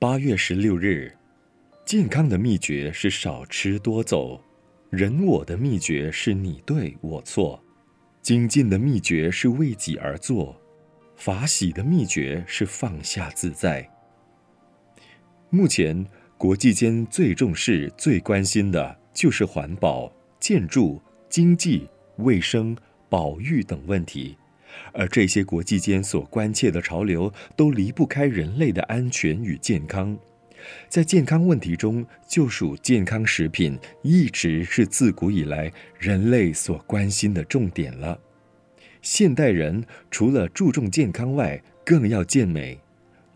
八月十六日，健康的秘诀是少吃多走，人我的秘诀是你对我错，精进的秘诀是为己而做，法喜的秘诀是放下自在。目前国际间最重视、最关心的就是环保、建筑、经济、卫生、保育等问题。而这些国际间所关切的潮流，都离不开人类的安全与健康。在健康问题中，就属健康食品一直是自古以来人类所关心的重点了。现代人除了注重健康外，更要健美。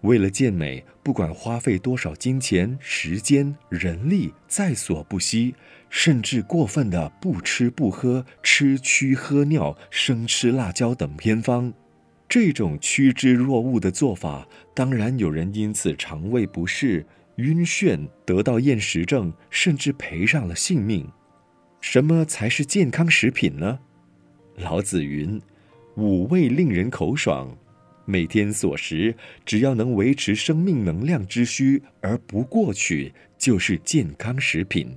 为了健美，不管花费多少金钱、时间、人力，在所不惜。甚至过分的不吃不喝、吃蛆喝尿、生吃辣椒等偏方，这种趋之若鹜的做法，当然有人因此肠胃不适、晕眩，得到厌食症，甚至赔上了性命。什么才是健康食品呢？老子云：“五味令人口爽，每天所食，只要能维持生命能量之需而不过取，就是健康食品。”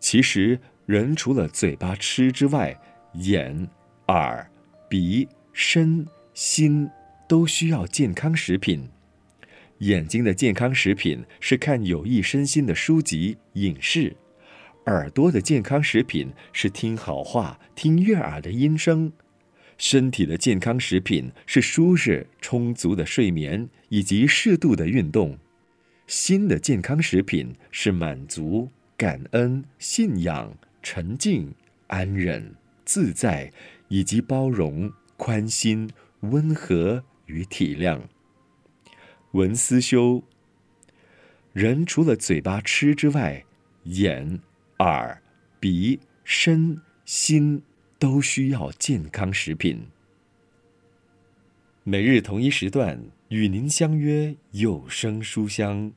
其实，人除了嘴巴吃之外，眼、耳、鼻、身、心都需要健康食品。眼睛的健康食品是看有益身心的书籍、影视；耳朵的健康食品是听好话、听悦耳的音声；身体的健康食品是舒适、充足的睡眠以及适度的运动；心的健康食品是满足。感恩、信仰、沉静、安忍、自在，以及包容、宽心、温和与体谅。文思修，人除了嘴巴吃之外，眼、耳、鼻、身、心都需要健康食品。每日同一时段与您相约有声书香。